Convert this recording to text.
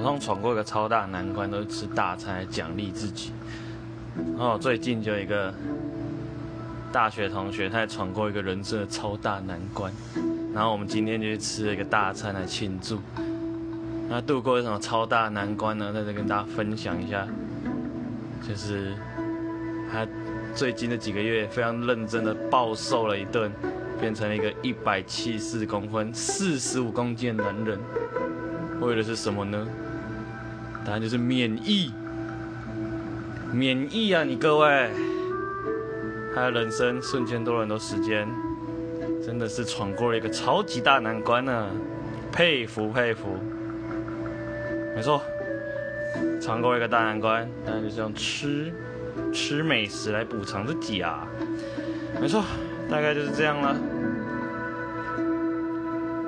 我通闯过一个超大难关，都是吃大餐来奖励自己。然后最近就有一个大学同学，他也闯过一个人生的超大难关。然后我们今天就去吃了一个大餐来庆祝。那度过一什么超大难关呢？在这跟大家分享一下，就是他最近的几个月非常认真的暴瘦了一顿，变成了一个一百七四公分、四十五公斤的男人。为的是什么呢？答案就是免疫。免疫啊，你各位！他的人生瞬间多了很多时间，真的是闯过了一个超级大难关呢，佩服佩服。没错，闯过一个大难关，当然就是用吃吃美食来补偿自己啊。没错，大概就是这样了。